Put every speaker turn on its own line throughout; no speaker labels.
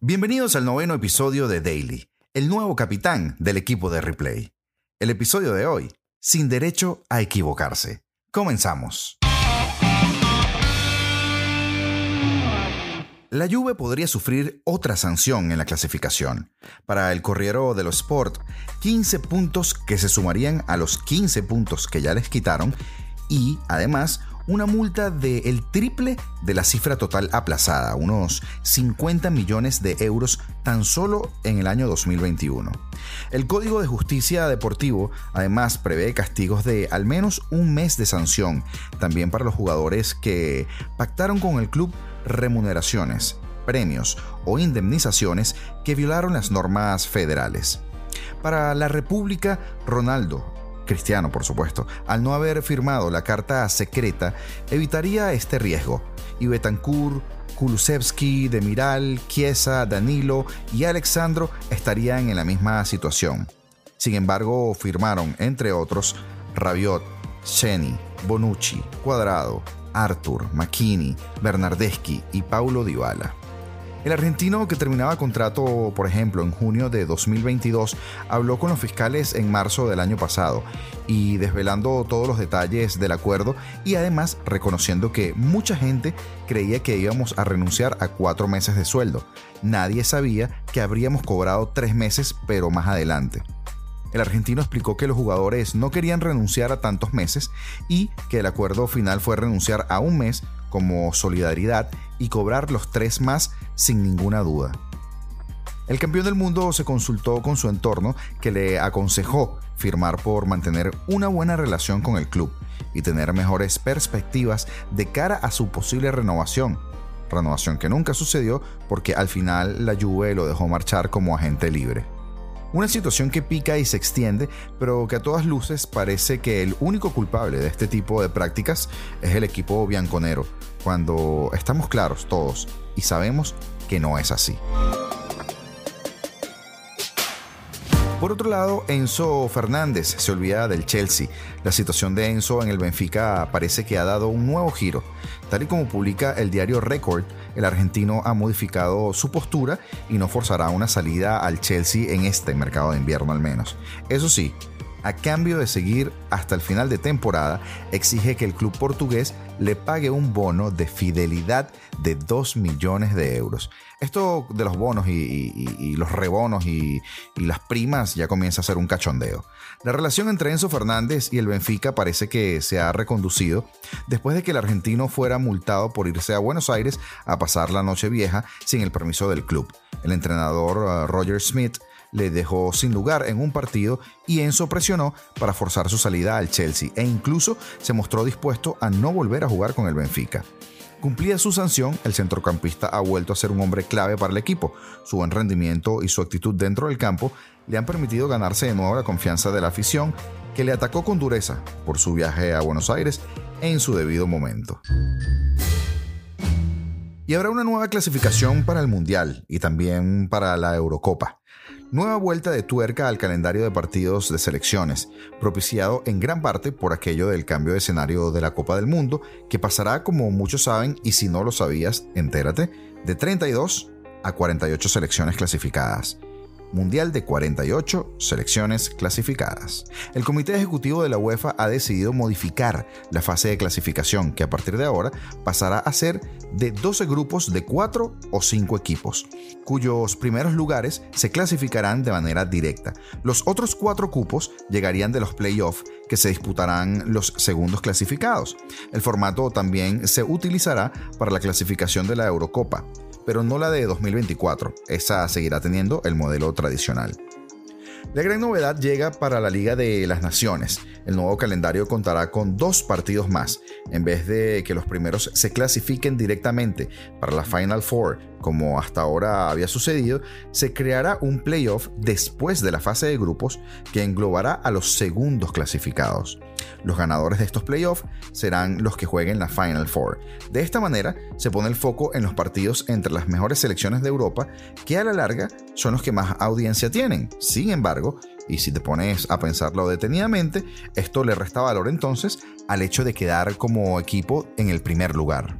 Bienvenidos al noveno episodio de Daily, el nuevo capitán del equipo de Replay. El episodio de hoy, sin derecho a equivocarse. Comenzamos. La Juve podría sufrir otra sanción en la clasificación. Para el Corriero de los Sport, 15 puntos que se sumarían a los 15 puntos que ya les quitaron y, además, una multa del el triple de la cifra total aplazada, unos 50 millones de euros tan solo en el año 2021. El Código de Justicia Deportivo además prevé castigos de al menos un mes de sanción, también para los jugadores que pactaron con el club remuneraciones, premios o indemnizaciones que violaron las normas federales. Para la República, Ronaldo, cristiano por supuesto, al no haber firmado la carta secreta, evitaría este riesgo. Y Betancourt, Kulusevski, Demiral, Chiesa, Danilo y Alexandro estarían en la misma situación. Sin embargo, firmaron, entre otros, Rabiot, Ceni, Bonucci, Cuadrado, Arthur, McKinney, Bernardeschi y Paulo Dybala. El argentino que terminaba contrato, por ejemplo, en junio de 2022, habló con los fiscales en marzo del año pasado y desvelando todos los detalles del acuerdo y además reconociendo que mucha gente creía que íbamos a renunciar a cuatro meses de sueldo. Nadie sabía que habríamos cobrado tres meses, pero más adelante. El argentino explicó que los jugadores no querían renunciar a tantos meses y que el acuerdo final fue renunciar a un mes como solidaridad y cobrar los tres más sin ninguna duda. El campeón del mundo se consultó con su entorno que le aconsejó firmar por mantener una buena relación con el club y tener mejores perspectivas de cara a su posible renovación. Renovación que nunca sucedió porque al final la Juve lo dejó marchar como agente libre. Una situación que pica y se extiende, pero que a todas luces parece que el único culpable de este tipo de prácticas es el equipo bianconero, cuando estamos claros todos y sabemos que no es así. Por otro lado, Enzo Fernández se olvida del Chelsea. La situación de Enzo en el Benfica parece que ha dado un nuevo giro. Tal y como publica el diario Record, el argentino ha modificado su postura y no forzará una salida al Chelsea en este mercado de invierno al menos. Eso sí, a cambio de seguir hasta el final de temporada, exige que el club portugués le pague un bono de fidelidad de 2 millones de euros. Esto de los bonos y, los rebonos y, y, las primas ya comienza a ser un cachondeo. La relación entre Enzo Fernández y el Benfica parece que se ha reconducido después de que el argentino fuera multado por irse a Buenos Aires a pasar la noche vieja sin el permiso del club. El entrenador uh, Roger Smith le dejó sin lugar en un partido y Enzo presionó para forzar su salida al Chelsea e incluso se mostró dispuesto a no volver a jugar con el Benfica. Cumplida su sanción, el centrocampista ha vuelto a ser un hombre clave para el equipo. Su buen rendimiento y su actitud dentro del campo le han permitido ganarse de nuevo la confianza de la afición, que le atacó con dureza por su viaje a Buenos Aires en su debido momento. Y habrá una nueva clasificación para el Mundial y también para la Eurocopa. Nueva vuelta de tuerca al calendario de partidos de selecciones, propiciado en gran parte por aquello del cambio de escenario de la Copa del Mundo, que pasará, como muchos saben, y si no lo sabías, entérate, de 32 a 48 selecciones clasificadas mundial de 48 selecciones clasificadas. El Comité Ejecutivo de la UEFA ha decidido modificar la fase de clasificación, que a partir de ahora pasará a ser de 12 grupos de 4 o 5 equipos, cuyos primeros lugares se clasificarán de manera directa. Los otros 4 cupos llegarían de los playoffs que se disputarán los segundos clasificados. El formato también se utilizará para la clasificación de la Eurocopa pero no la de 2024. Esa seguirá teniendo el modelo tradicional. La gran novedad llega para la Liga de las Naciones. El nuevo calendario contará con dos partidos más. En vez de que los primeros se clasifiquen directamente para la Final Four, como hasta ahora había sucedido, se creará un playoff después de la fase de grupos que englobará a los segundos clasificados. Los ganadores de estos playoffs serán los que jueguen la Final Four. De esta manera se pone el foco en los partidos entre las mejores selecciones de Europa, que a la larga son los que más audiencia tienen. Sin embargo, y si te pones a pensarlo detenidamente, esto le resta valor entonces al hecho de quedar como equipo en el primer lugar.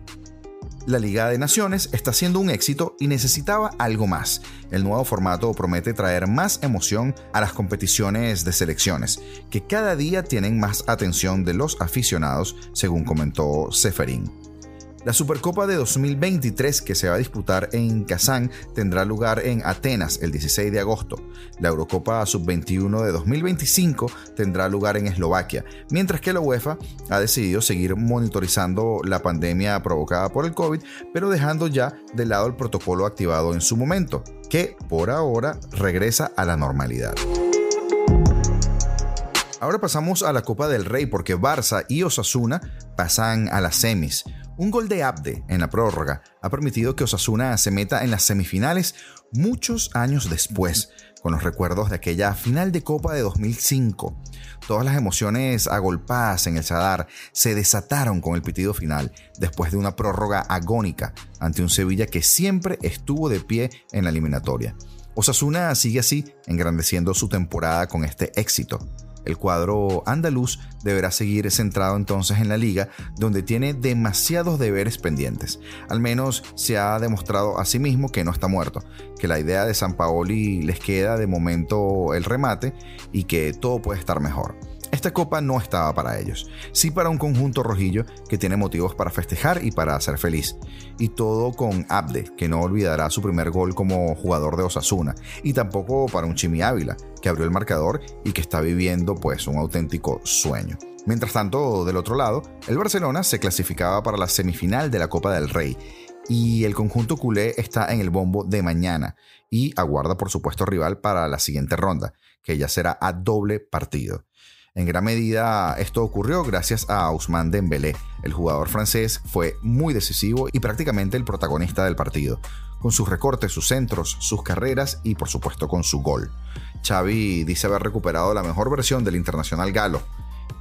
La Liga de Naciones está siendo un éxito y necesitaba algo más. El nuevo formato promete traer más emoción a las competiciones de selecciones, que cada día tienen más atención de los aficionados, según comentó Seferín. La Supercopa de 2023 que se va a disputar en Kazán tendrá lugar en Atenas el 16 de agosto. La Eurocopa Sub-21 de 2025 tendrá lugar en Eslovaquia, mientras que la UEFA ha decidido seguir monitorizando la pandemia provocada por el COVID, pero dejando ya de lado el protocolo activado en su momento, que por ahora regresa a la normalidad. Ahora pasamos a la Copa del Rey porque Barça y Osasuna pasan a las semis. Un gol de Abde en la prórroga ha permitido que Osasuna se meta en las semifinales muchos años después, con los recuerdos de aquella final de Copa de 2005. Todas las emociones agolpadas en el Sadar se desataron con el pitido final, después de una prórroga agónica ante un Sevilla que siempre estuvo de pie en la eliminatoria. Osasuna sigue así, engrandeciendo su temporada con este éxito. El cuadro andaluz deberá seguir centrado entonces en la liga, donde tiene demasiados deberes pendientes. Al menos se ha demostrado a sí mismo que no está muerto, que la idea de San Paoli les queda de momento el remate y que todo puede estar mejor. Esta copa no estaba para ellos, sí para un conjunto rojillo que tiene motivos para festejar y para ser feliz. Y todo con Abde, que no olvidará su primer gol como jugador de Osasuna, y tampoco para un Chimi Ávila, que abrió el marcador y que está viviendo pues un auténtico sueño. Mientras tanto, del otro lado, el Barcelona se clasificaba para la semifinal de la Copa del Rey y el conjunto culé está en el bombo de mañana y aguarda por supuesto rival para la siguiente ronda, que ya será a doble partido. En gran medida esto ocurrió gracias a Ousmane Dembélé. El jugador francés fue muy decisivo y prácticamente el protagonista del partido, con sus recortes, sus centros, sus carreras y por supuesto con su gol. Xavi dice haber recuperado la mejor versión del internacional galo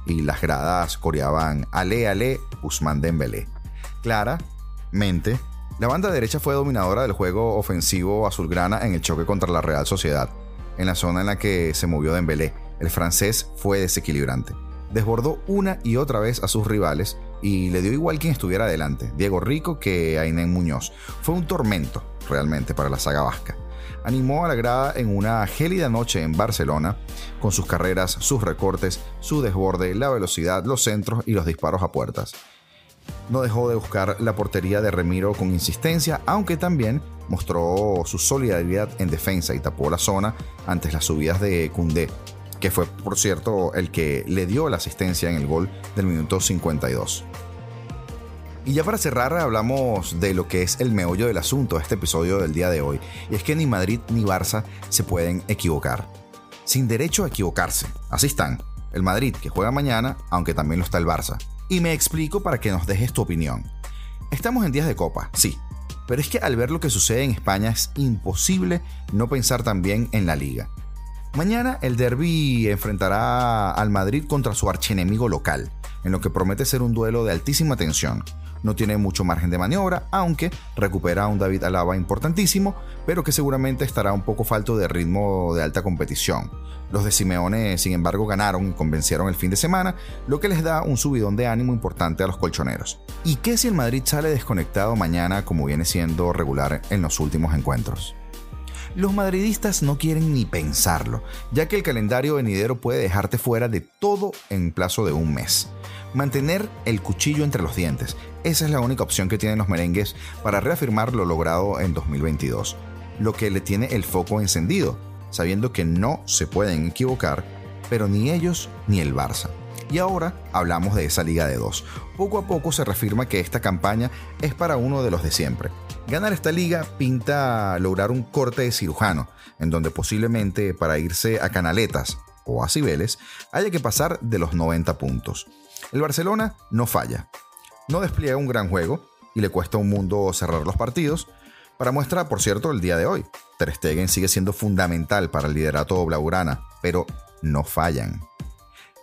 y las gradas coreaban Ale Ale Ousmane Dembélé. Claramente, la banda derecha fue dominadora del juego ofensivo azulgrana en el choque contra la Real Sociedad, en la zona en la que se movió Dembélé el francés fue desequilibrante. Desbordó una y otra vez a sus rivales y le dio igual quien estuviera adelante, Diego Rico que Ainén Muñoz. Fue un tormento realmente para la saga vasca. Animó a la grada en una gélida noche en Barcelona, con sus carreras, sus recortes, su desborde, la velocidad, los centros y los disparos a puertas. No dejó de buscar la portería de Remiro con insistencia, aunque también mostró su solidaridad en defensa y tapó la zona antes las subidas de Cundé, que fue por cierto el que le dio la asistencia en el gol del minuto 52. Y ya para cerrar hablamos de lo que es el meollo del asunto de este episodio del día de hoy, y es que ni Madrid ni Barça se pueden equivocar. Sin derecho a equivocarse. Así están. El Madrid que juega mañana, aunque también lo está el Barça. Y me explico para que nos dejes tu opinión. Estamos en días de copa, sí, pero es que al ver lo que sucede en España es imposible no pensar también en la liga. Mañana el derby enfrentará al Madrid contra su archienemigo local, en lo que promete ser un duelo de altísima tensión. No tiene mucho margen de maniobra, aunque recupera un David Alaba importantísimo, pero que seguramente estará un poco falto de ritmo de alta competición. Los de Simeone, sin embargo, ganaron y convencieron el fin de semana, lo que les da un subidón de ánimo importante a los colchoneros. ¿Y qué si el Madrid sale desconectado mañana como viene siendo regular en los últimos encuentros? Los madridistas no quieren ni pensarlo, ya que el calendario venidero puede dejarte fuera de todo en plazo de un mes. Mantener el cuchillo entre los dientes, esa es la única opción que tienen los merengues para reafirmar lo logrado en 2022, lo que le tiene el foco encendido, sabiendo que no se pueden equivocar, pero ni ellos ni el Barça. Y ahora hablamos de esa liga de dos. Poco a poco se reafirma que esta campaña es para uno de los de siempre. Ganar esta liga pinta lograr un corte de cirujano, en donde posiblemente para irse a Canaletas o a Cibeles haya que pasar de los 90 puntos. El Barcelona no falla, no despliega un gran juego y le cuesta un mundo cerrar los partidos. Para muestra, por cierto, el día de hoy, Ter sigue siendo fundamental para el liderato blaugrana, pero no fallan.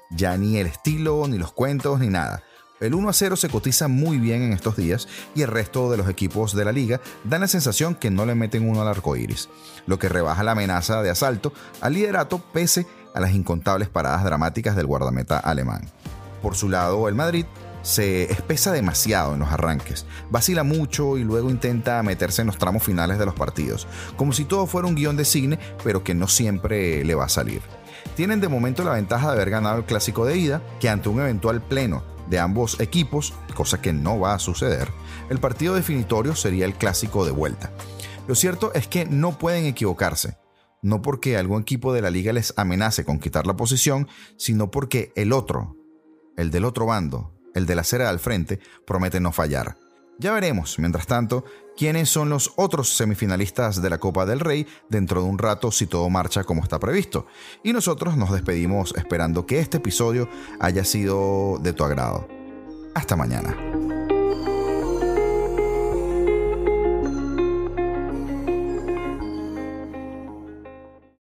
Ya ni el estilo, ni los cuentos, ni nada. El 1 a 0 se cotiza muy bien en estos días y el resto de los equipos de la liga dan la sensación que no le meten uno al arco iris, lo que rebaja la amenaza de asalto al liderato pese a las incontables paradas dramáticas del guardameta alemán. Por su lado, el Madrid se espesa demasiado en los arranques, vacila mucho y luego intenta meterse en los tramos finales de los partidos, como si todo fuera un guion de cine, pero que no siempre le va a salir. Tienen de momento la ventaja de haber ganado el clásico de ida, que ante un eventual pleno de ambos equipos, cosa que no va a suceder, el partido definitorio sería el clásico de vuelta. Lo cierto es que no pueden equivocarse, no porque algún equipo de la liga les amenace con quitar la posición, sino porque el otro, el del otro bando, el de la acera al frente, promete no fallar. Ya veremos, mientras tanto, quiénes son los otros semifinalistas de la Copa del Rey dentro de un rato si todo marcha como está previsto. Y nosotros nos despedimos esperando que este episodio haya sido de tu agrado. Hasta mañana.